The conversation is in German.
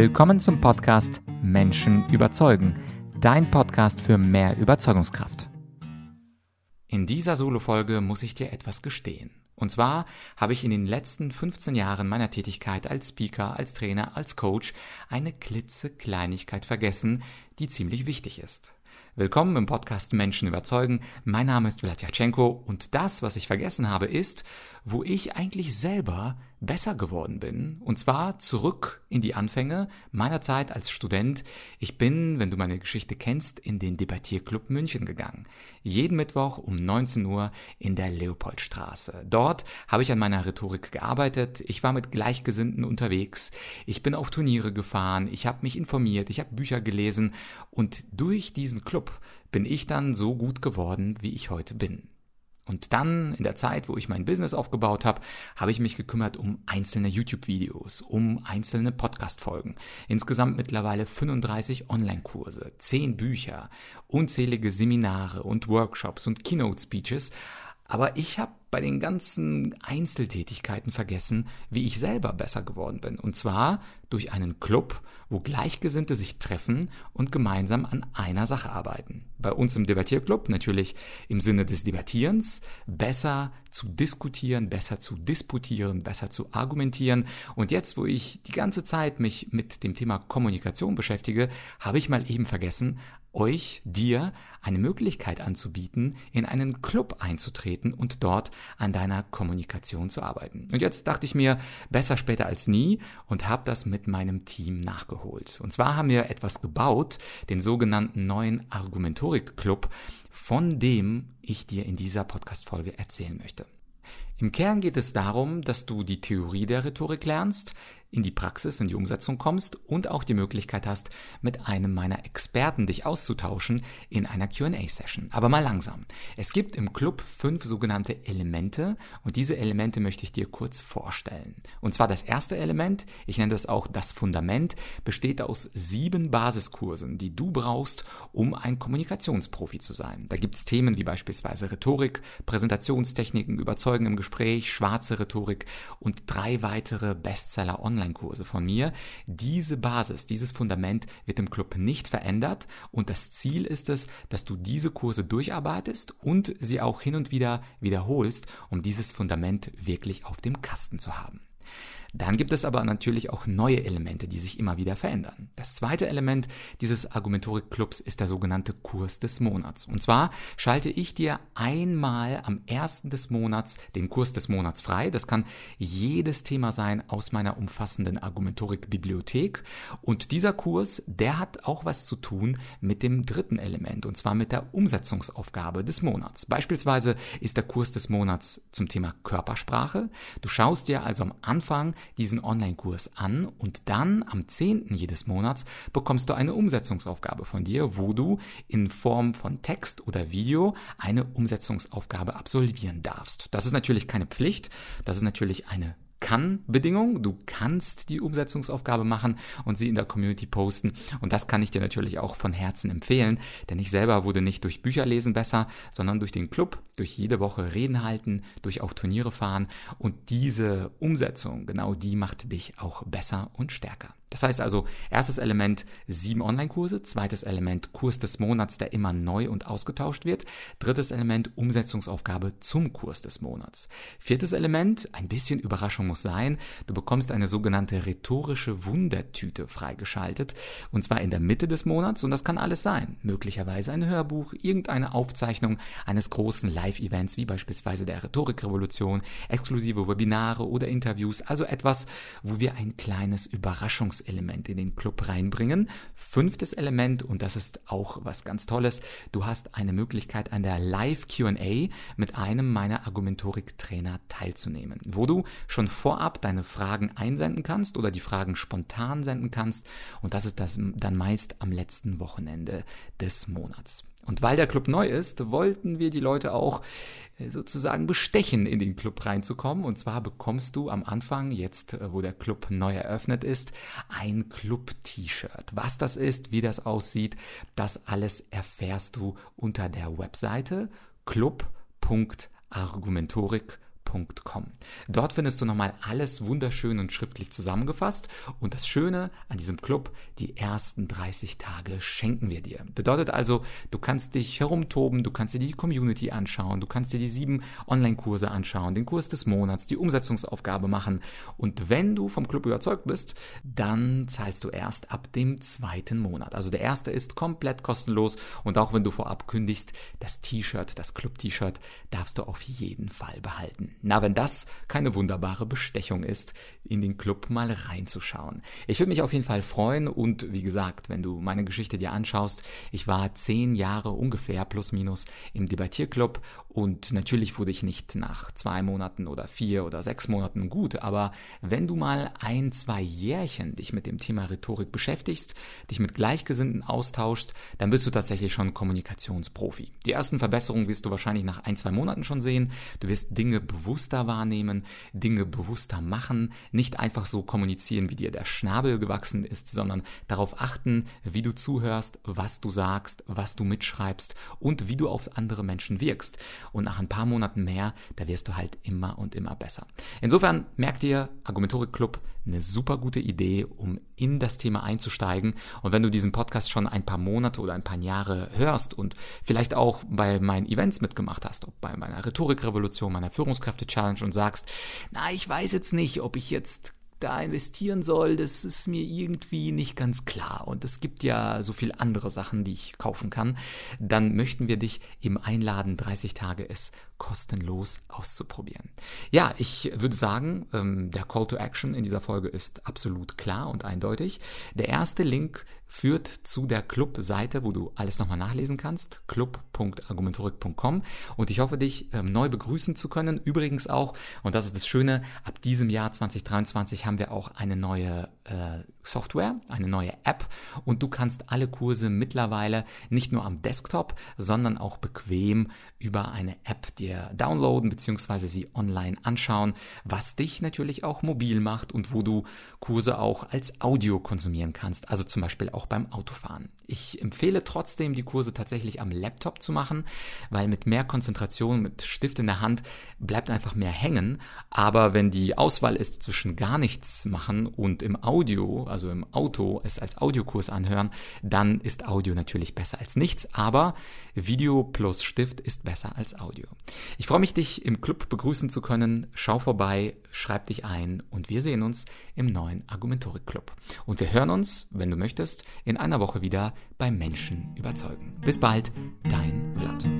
Willkommen zum Podcast Menschen überzeugen, dein Podcast für mehr Überzeugungskraft. In dieser Solo-Folge muss ich dir etwas gestehen. Und zwar habe ich in den letzten 15 Jahren meiner Tätigkeit als Speaker, als Trainer, als Coach eine klitzekleinigkeit vergessen, die ziemlich wichtig ist. Willkommen im Podcast Menschen überzeugen. Mein Name ist Vladyachenko und das, was ich vergessen habe, ist, wo ich eigentlich selber besser geworden bin. Und zwar zurück in die Anfänge meiner Zeit als Student. Ich bin, wenn du meine Geschichte kennst, in den Debattierclub München gegangen. Jeden Mittwoch um 19 Uhr in der Leopoldstraße. Dort habe ich an meiner Rhetorik gearbeitet. Ich war mit Gleichgesinnten unterwegs. Ich bin auf Turniere gefahren. Ich habe mich informiert. Ich habe Bücher gelesen. Und durch diesen Club bin ich dann so gut geworden, wie ich heute bin. Und dann, in der Zeit, wo ich mein Business aufgebaut habe, habe ich mich gekümmert um einzelne YouTube-Videos, um einzelne Podcast-Folgen. Insgesamt mittlerweile 35 Online-Kurse, 10 Bücher, unzählige Seminare und Workshops und Keynote-Speeches. Aber ich habe bei den ganzen Einzeltätigkeiten vergessen, wie ich selber besser geworden bin. Und zwar durch einen Club, wo Gleichgesinnte sich treffen und gemeinsam an einer Sache arbeiten. Bei uns im Debattierclub natürlich im Sinne des Debattierens, besser zu diskutieren, besser zu disputieren, besser zu argumentieren. Und jetzt, wo ich die ganze Zeit mich mit dem Thema Kommunikation beschäftige, habe ich mal eben vergessen, euch, dir, eine Möglichkeit anzubieten, in einen Club einzutreten und dort an deiner Kommunikation zu arbeiten. Und jetzt dachte ich mir, besser später als nie und habe das mit meinem Team nachgeholt. Und zwar haben wir etwas gebaut, den sogenannten neuen Argumentorik Club, von dem ich dir in dieser Podcast-Folge erzählen möchte. Im Kern geht es darum, dass du die Theorie der Rhetorik lernst, in die Praxis, in die Umsetzung kommst und auch die Möglichkeit hast, mit einem meiner Experten dich auszutauschen in einer QA-Session. Aber mal langsam. Es gibt im Club fünf sogenannte Elemente und diese Elemente möchte ich dir kurz vorstellen. Und zwar das erste Element, ich nenne das auch das Fundament, besteht aus sieben Basiskursen, die du brauchst, um ein Kommunikationsprofi zu sein. Da gibt es Themen wie beispielsweise Rhetorik, Präsentationstechniken, Überzeugen im Gespräch, schwarze Rhetorik und drei weitere Bestseller online Online-Kurse von mir. Diese Basis, dieses Fundament wird im Club nicht verändert und das Ziel ist es, dass du diese Kurse durcharbeitest und sie auch hin und wieder wiederholst, um dieses Fundament wirklich auf dem Kasten zu haben. Dann gibt es aber natürlich auch neue Elemente, die sich immer wieder verändern. Das zweite Element dieses Argumentorik-Clubs ist der sogenannte Kurs des Monats. Und zwar schalte ich dir einmal am ersten des Monats den Kurs des Monats frei. Das kann jedes Thema sein aus meiner umfassenden Argumentorik-Bibliothek. Und dieser Kurs, der hat auch was zu tun mit dem dritten Element, und zwar mit der Umsetzungsaufgabe des Monats. Beispielsweise ist der Kurs des Monats zum Thema Körpersprache. Du schaust dir also am Anfang diesen Online-Kurs an und dann am 10. jedes Monats bekommst du eine Umsetzungsaufgabe von dir, wo du in Form von Text oder Video eine Umsetzungsaufgabe absolvieren darfst. Das ist natürlich keine Pflicht, das ist natürlich eine kann-Bedingung. Du kannst die Umsetzungsaufgabe machen und sie in der Community posten. Und das kann ich dir natürlich auch von Herzen empfehlen, denn ich selber wurde nicht durch Bücher lesen besser, sondern durch den Club, durch jede Woche Reden halten, durch auch Turniere fahren. Und diese Umsetzung, genau die macht dich auch besser und stärker. Das heißt also, erstes Element sieben Online-Kurse, zweites Element Kurs des Monats, der immer neu und ausgetauscht wird, drittes Element Umsetzungsaufgabe zum Kurs des Monats. Viertes Element, ein bisschen Überraschung muss sein, du bekommst eine sogenannte rhetorische Wundertüte freigeschaltet, und zwar in der Mitte des Monats, und das kann alles sein. Möglicherweise ein Hörbuch, irgendeine Aufzeichnung eines großen Live-Events, wie beispielsweise der Rhetorikrevolution, exklusive Webinare oder Interviews, also etwas, wo wir ein kleines Überraschungs Element in den Club reinbringen. Fünftes Element, und das ist auch was ganz Tolles, du hast eine Möglichkeit an der Live QA mit einem meiner Argumentorik-Trainer teilzunehmen, wo du schon vorab deine Fragen einsenden kannst oder die Fragen spontan senden kannst. Und das ist das dann meist am letzten Wochenende des Monats. Und weil der Club neu ist, wollten wir die Leute auch äh, sozusagen bestechen, in den Club reinzukommen. Und zwar bekommst du am Anfang, jetzt äh, wo der Club neu eröffnet ist, ein Club-T-Shirt. Was das ist, wie das aussieht, das alles erfährst du unter der Webseite club.argumentorik.com argumentorikclub.com. Dort findest du nochmal alles wunderschön und schriftlich zusammengefasst. Und das Schöne an diesem Club, die ersten 30 Tage schenken wir dir. Bedeutet also, du kannst dich herumtoben, du kannst dir die Community anschauen, du kannst dir die sieben Online-Kurse anschauen, den Kurs des Monats, die Umsetzungsaufgabe machen. Und wenn du vom Club überzeugt bist, dann zahlst du erst ab dem zweiten Monat. Also der erste ist komplett kostenlos und auch wenn du vorab kündigst, das T-Shirt, das Club-T-Shirt, darfst du auf jeden Fall behalten. Na, wenn das keine wunderbare Bestechung ist, in den Club mal reinzuschauen. Ich würde mich auf jeden Fall freuen und wie gesagt, wenn du meine Geschichte dir anschaust, ich war zehn Jahre ungefähr plus minus im Debattierclub und natürlich wurde ich nicht nach zwei Monaten oder vier oder sechs Monaten gut, aber wenn du mal ein, zwei Jährchen dich mit dem Thema Rhetorik beschäftigst, dich mit Gleichgesinnten austauschst, dann bist du tatsächlich schon Kommunikationsprofi. Die ersten Verbesserungen wirst du wahrscheinlich nach ein, zwei Monaten schon sehen. Du wirst Dinge bewusster wahrnehmen, Dinge bewusster machen, nicht einfach so kommunizieren, wie dir der Schnabel gewachsen ist, sondern darauf achten, wie du zuhörst, was du sagst, was du mitschreibst und wie du auf andere Menschen wirkst. Und nach ein paar Monaten mehr, da wirst du halt immer und immer besser. Insofern merkt ihr, Argumentorik Club eine super gute Idee, um in das Thema einzusteigen. Und wenn du diesen Podcast schon ein paar Monate oder ein paar Jahre hörst und vielleicht auch bei meinen Events mitgemacht hast, ob bei meiner Rhetorikrevolution, meiner Führungskräfte-Challenge und sagst, na, ich weiß jetzt nicht, ob ich jetzt da investieren soll, das ist mir irgendwie nicht ganz klar. Und es gibt ja so viele andere Sachen, die ich kaufen kann. Dann möchten wir dich eben einladen, 30 Tage es kostenlos auszuprobieren. Ja, ich würde sagen, ähm, der Call to Action in dieser Folge ist absolut klar und eindeutig. Der erste Link führt zu der Club-Seite, wo du alles nochmal nachlesen kannst, club.argumentorik.com und ich hoffe, dich ähm, neu begrüßen zu können. Übrigens auch, und das ist das Schöne, ab diesem Jahr 2023 haben wir auch eine neue äh, Software, eine neue App und du kannst alle Kurse mittlerweile nicht nur am Desktop, sondern auch bequem über eine App dir downloaden bzw. sie online anschauen, was dich natürlich auch mobil macht und wo du Kurse auch als Audio konsumieren kannst, also zum Beispiel auch beim Autofahren. Ich empfehle trotzdem, die Kurse tatsächlich am Laptop zu machen, weil mit mehr Konzentration, mit Stift in der Hand bleibt einfach mehr hängen. Aber wenn die Auswahl ist zwischen gar nichts machen und im Audio, also im Auto, es als Audiokurs anhören, dann ist Audio natürlich besser als nichts. Aber Video plus Stift ist besser als Audio. Ich freue mich, dich im Club begrüßen zu können. Schau vorbei, schreib dich ein und wir sehen uns im neuen Argumentorik Club. Und wir hören uns, wenn du möchtest, in einer Woche wieder beim Menschen überzeugen. Bis bald, dein Vlad.